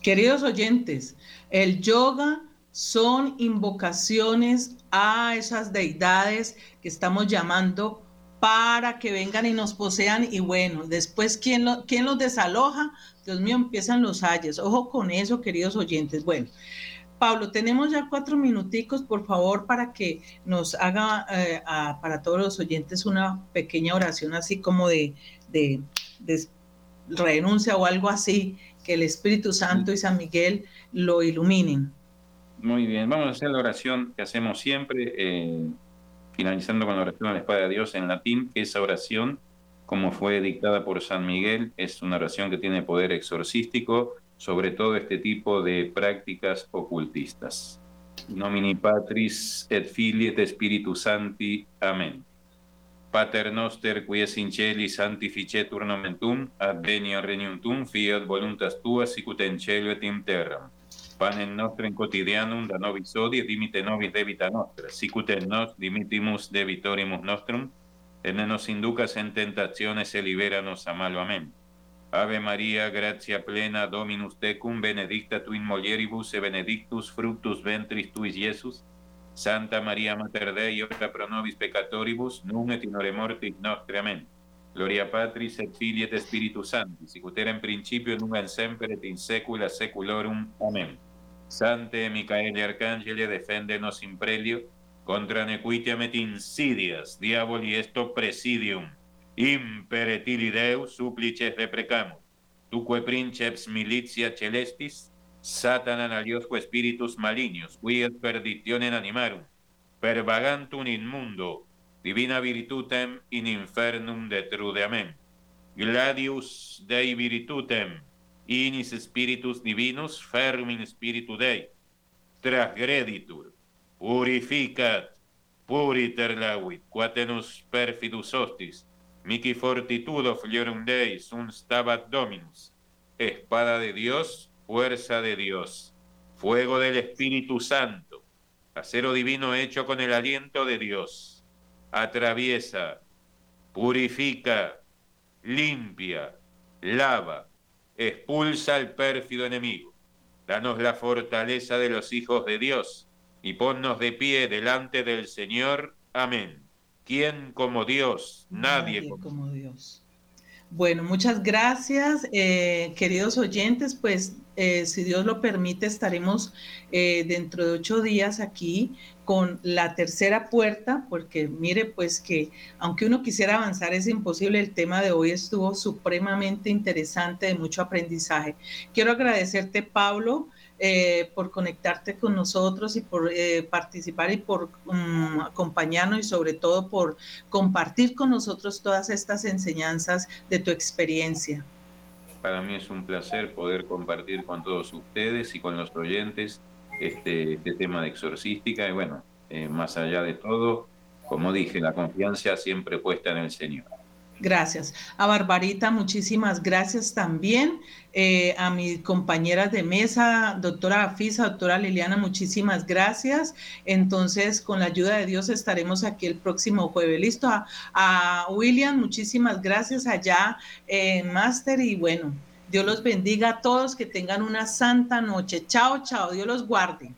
Queridos oyentes, el yoga son invocaciones a esas deidades que estamos llamando para que vengan y nos posean y bueno, después ¿quién, lo, quién los desaloja? Dios mío, empiezan los ayes. Ojo con eso, queridos oyentes. Bueno, Pablo, tenemos ya cuatro minuticos, por favor, para que nos haga eh, para todos los oyentes una pequeña oración así como de, de, renuncia o algo así, que el Espíritu Santo y San Miguel lo iluminen. Muy bien, vamos a hacer la oración que hacemos siempre, eh, finalizando con la oración a la espada de Dios en latín, esa oración, como fue dictada por San Miguel, es una oración que tiene poder exorcístico sobre todo este tipo de prácticas ocultistas. nomini Patris et Filii et Spiritus Sancti. Amen. Pater noster qui es in celi sanctificetur nomen tuum, adveniat regnum tuum, fiat voluntas tua sicut in cielo et in terra. Panem nostrem quotidianum da nobis odie, dimite nobis debita nostra, sicut et nos dimitimus debitorimus nostrum, et ne nos inducas en tentaciones e liberanos a malo. Amén. Ave María, gratia plena, Dominus tecum, benedicta tu in mulieribus e benedictus fructus ventris tuis, Iesus. Santa María Mater Dei, ora pro nobis peccatoribus, nun et in ore mortis nostre. Amén. Gloria Patris et Filii et Spiritus Sancti, sicut in principio, nun et semper et in saecula saeculorum. Amén. Sante Micaele Arcangele, defendenos in prelio, contra nequitiam et insidias, diaboli esto presidium imperetili Deus supplices deprecamus, tuque princeps militia celestis, satanan aliosque spiritus malignos, qui et perditionem animarum, pervagantum in mundo, divina virtutem in infernum detrude. Amen. Gladius Dei virtutem, inis spiritus divinus, fermin spiritu Dei, transgreditur, purificat, puriter lavit, quatenus perfidus hostis, Mici fortitudo fliorum Dei, sunt stabat Dominus. Espada de Dios, fuerza de Dios, fuego del Espíritu Santo, acero divino hecho con el aliento de Dios. Atraviesa, purifica, limpia, lava, expulsa al pérfido enemigo. Danos la fortaleza de los hijos de Dios y ponnos de pie delante del Señor. Amén. ¿Quién como Dios? Nadie, como... Dios. Bueno, muchas gracias, eh, queridos oyentes. Pues, eh, si Dios lo permite, estaremos eh, dentro de ocho días aquí con la tercera puerta, porque mire, pues que aunque uno quisiera avanzar, es imposible. El tema de hoy estuvo supremamente interesante, de mucho aprendizaje. Quiero agradecerte, Pablo, eh, por conectarte con nosotros y por eh, participar y por mm, acompañarnos y sobre todo por compartir con nosotros todas estas enseñanzas de tu experiencia. Para mí es un placer poder compartir con todos ustedes y con los oyentes este, este tema de exorcística y bueno, eh, más allá de todo, como dije, la confianza siempre puesta en el Señor. Gracias. A Barbarita, muchísimas gracias también. Eh, a mis compañeras de mesa, doctora Afisa, doctora Liliana, muchísimas gracias. Entonces, con la ayuda de Dios estaremos aquí el próximo jueves. Listo. A, William, muchísimas gracias allá en Máster y bueno, Dios los bendiga a todos, que tengan una santa noche. Chao, chao, Dios los guarde.